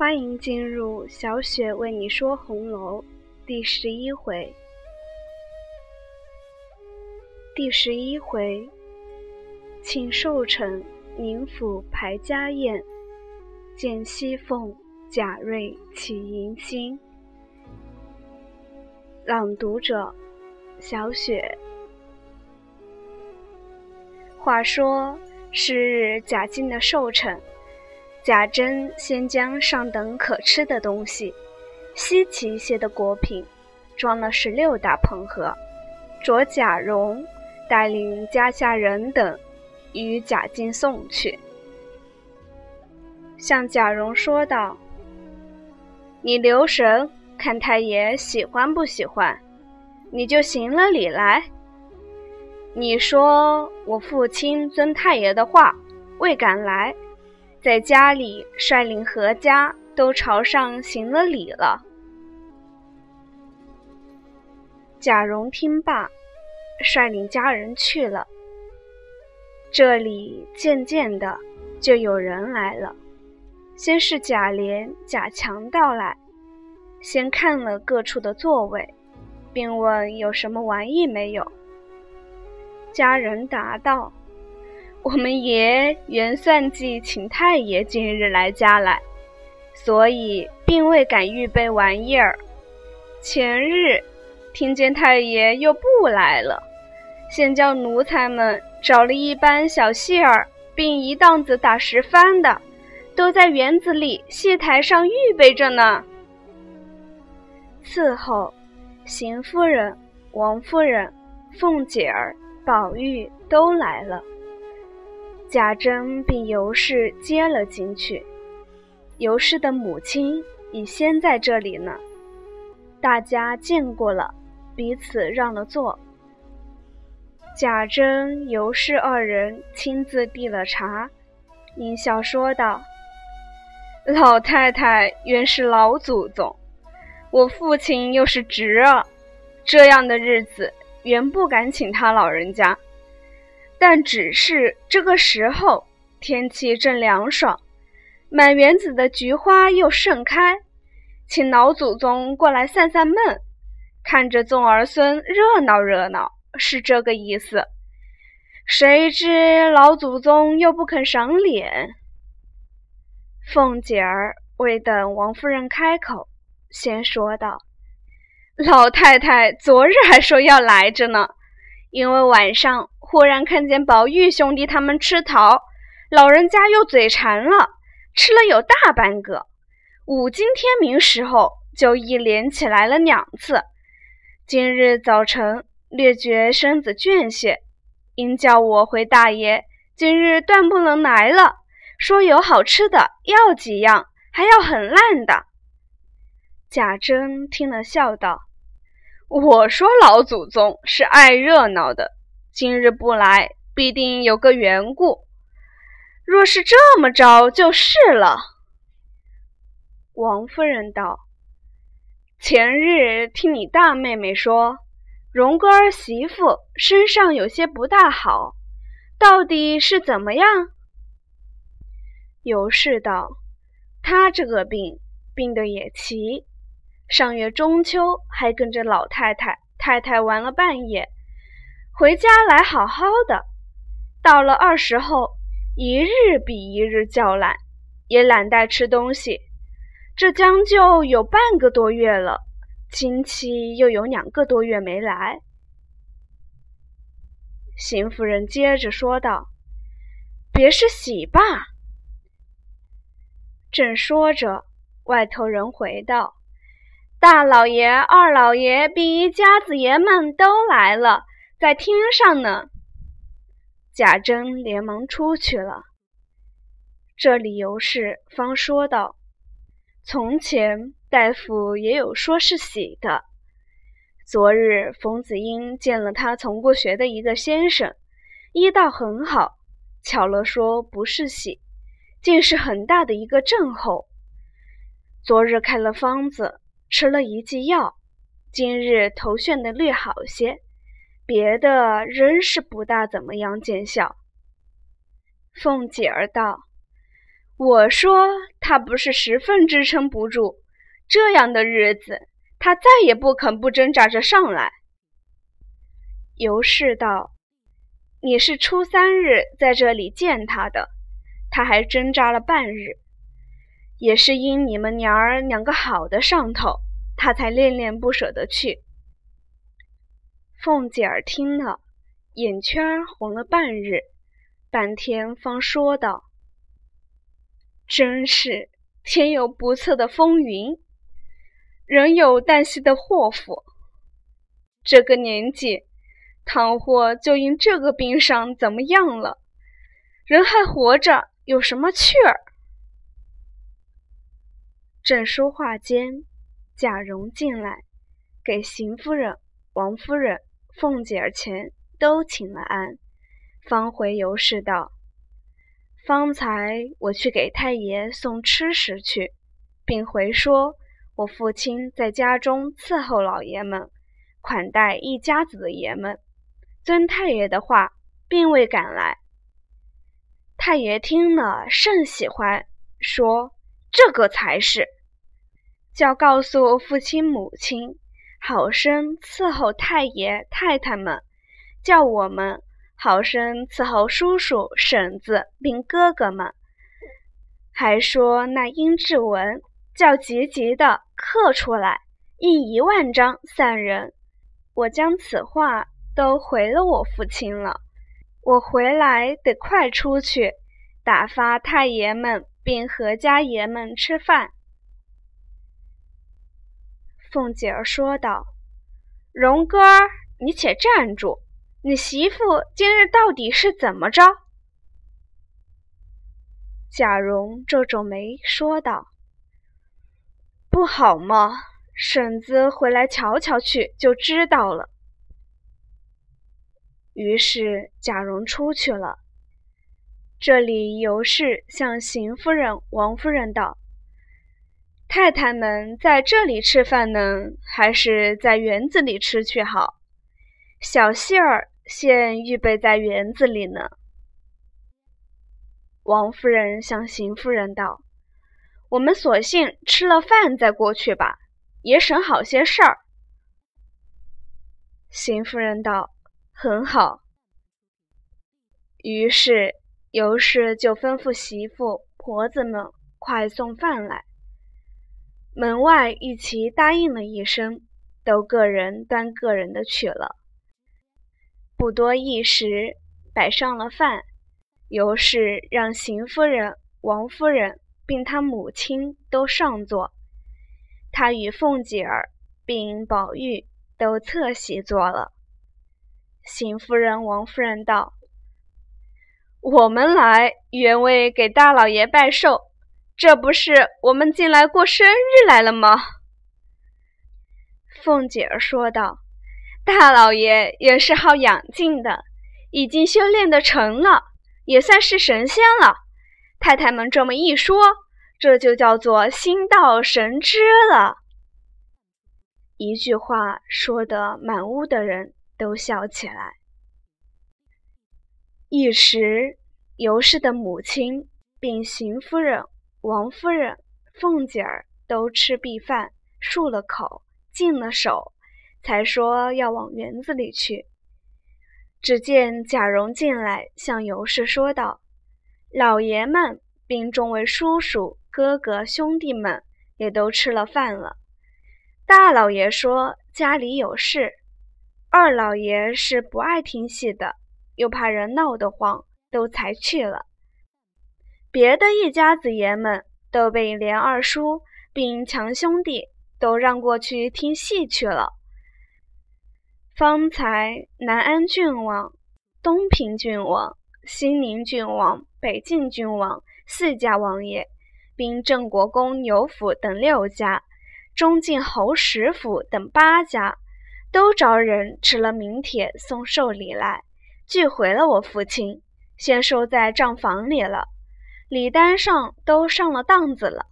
欢迎进入小雪为你说红楼第十一回。第十一回，请寿辰宁府排家宴，见熙凤贾瑞起迎新。朗读者：小雪。话说是日贾敬的寿辰。贾珍先将上等可吃的东西、稀奇一些的果品，装了十六大捧盒，着贾蓉带领家下人等与贾敬送去，向贾蓉说道：“你留神看太爷喜欢不喜欢，你就行了礼来。你说我父亲遵太爷的话，未敢来。”在家里率领何家都朝上行了礼了。贾蓉听罢，率领家人去了。这里渐渐的就有人来了，先是贾琏、贾强到来，先看了各处的座位，并问有什么玩意没有。家人答道。我们爷原算计请太爷今日来家来，所以并未敢预备玩意儿。前日听见太爷又不来了，先叫奴才们找了一班小戏儿，并一档子打十番的，都在园子里戏台上预备着呢。伺候，邢夫人、王夫人、凤姐儿、宝玉都来了。贾珍并尤氏接了进去，尤氏的母亲已先在这里呢。大家见过了，彼此让了座。贾珍、尤氏二人亲自递了茶，阴笑说道：“老太太原是老祖宗，我父亲又是侄儿，这样的日子原不敢请他老人家。”但只是这个时候，天气正凉爽，满园子的菊花又盛开，请老祖宗过来散散闷，看着众儿孙热闹热闹，是这个意思。谁知老祖宗又不肯赏脸。凤姐儿未等王夫人开口，先说道：“老太太昨日还说要来着呢，因为晚上。”忽然看见宝玉兄弟他们吃桃，老人家又嘴馋了，吃了有大半个。五更天明时候就一连起来了两次。今日早晨略觉身子倦些，因叫我回大爷，今日断不能来了。说有好吃的，要几样，还要很烂的。贾珍听了，笑道：“我说老祖宗是爱热闹的。”今日不来，必定有个缘故。若是这么着，就是了。王夫人道：“前日听你大妹妹说，荣哥儿媳妇身上有些不大好，到底是怎么样？”尤氏道：“她这个病，病得也奇。上月中秋还跟着老太太、太太玩了半夜。”回家来好好的，到了二十后，一日比一日叫懒，也懒带吃东西。这将就有半个多月了，亲戚又有两个多月没来。邢夫人接着说道：“别是喜罢。”正说着，外头人回道：“大老爷、二老爷并一家子爷们都来了。”在厅上呢，贾珍连忙出去了。这理由是方说道：“从前大夫也有说是喜的。昨日冯子英见了他从过学的一个先生，医道很好，巧了说不是喜，竟是很大的一个症候。昨日开了方子，吃了一剂药，今日头眩的略好些。”别的仍是不大怎么样见效。凤姐儿道：“我说他不是十分支撑不住，这样的日子他再也不肯不挣扎着上来。尤氏道：“你是初三日在这里见他的，他还挣扎了半日，也是因你们娘儿两个好的上头，他才恋恋不舍的去。”凤姐儿听了，眼圈红了半日，半天方说道。真是天有不测的风云，人有旦夕的祸福。这个年纪，倘或就因这个病伤怎么样了，人还活着有什么趣儿？正说话间，贾蓉进来，给邢夫人、王夫人、凤姐儿前都请了安，方回尤氏道。方才我去给太爷送吃食去，并回说，我父亲在家中伺候老爷们，款待一家子的爷们，遵太爷的话，并未赶来。太爷听了甚喜欢，说这个才是，叫告诉父亲母亲，好生伺候太爷太太们，叫我们。好生伺候叔叔、婶子并哥哥们，还说那阴志文叫急急的刻出来，印一万张散人。我将此话都回了我父亲了。我回来得快出去，打发太爷们并何家爷们吃饭。凤姐儿说道：“荣哥儿，你且站住。”你媳妇今日到底是怎么着？贾蓉皱皱眉说道：“不好嘛，婶子回来瞧瞧去，就知道了。”于是贾蓉出去了。这里尤氏向邢夫人、王夫人道：“太太们在这里吃饭呢，还是在园子里吃去好？小杏儿。”现预备在园子里呢。王夫人向邢夫人道：“我们索性吃了饭再过去吧，也省好些事儿。”邢夫人道：“很好。”于是尤氏就吩咐媳妇、婆子们快送饭来。门外一齐答应了一声，都各人端各人的去了。不多一时，摆上了饭，尤氏让邢夫人、王夫人并她母亲都上座，她与凤姐儿并宝玉都侧席坐了。邢夫人、王夫人道：“我们来原为给大老爷拜寿，这不是我们进来过生日来了吗？”凤姐儿说道。大老爷也是好养静的，已经修炼的成了，也算是神仙了。太太们这么一说，这就叫做心到神知了。一句话说得满屋的人都笑起来。一时，尤氏的母亲并邢夫人、王夫人、凤姐儿都吃毕饭，漱了口，净了手。才说要往园子里去，只见贾蓉进来，向尤氏说道：“老爷们并众位叔叔、哥哥、兄弟们也都吃了饭了。大老爷说家里有事，二老爷是不爱听戏的，又怕人闹得慌，都才去了。别的一家子爷们都被连二叔并强兄弟都让过去听戏去了。”方才南安郡王、东平郡王、西宁郡王、北境郡王四家王爷，并郑国公牛府等六家，中晋侯石府等八家，都着人持了名帖送寿礼来，拒回了我父亲，先收在账房里了。礼单上都上了当子了，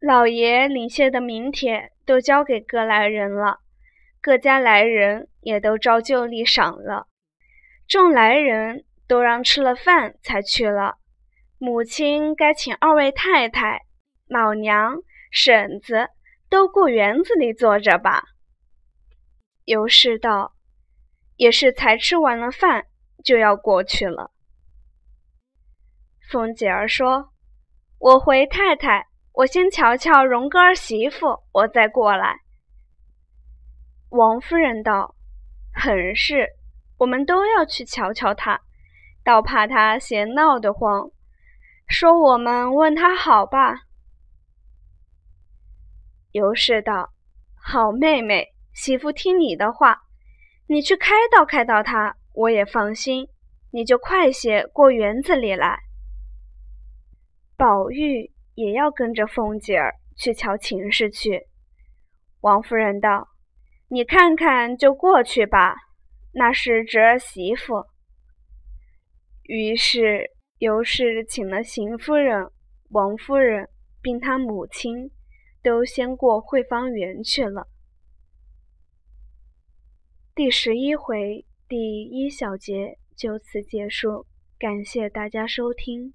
老爷领谢的名帖都交给各来人了。各家来人也都照旧例赏了，众来人都让吃了饭才去了。母亲该请二位太太、老娘、婶子都过园子里坐着吧。尤氏道：“也是才吃完了饭，就要过去了。”凤姐儿说：“我回太太，我先瞧瞧荣哥儿媳妇，我再过来。”王夫人道：“很是，我们都要去瞧瞧他，倒怕他嫌闹得慌。说我们问他好吧。”尤氏道：“好妹妹。”媳妇听你的话，你去开导开导他，我也放心。你就快些过园子里来。宝玉也要跟着凤姐儿去瞧秦氏去。王夫人道：“你看看就过去吧，那是侄儿媳妇。”于是尤氏请了邢夫人、王夫人，并她母亲，都先过惠芳园去了。第十一回第一小节就此结束，感谢大家收听。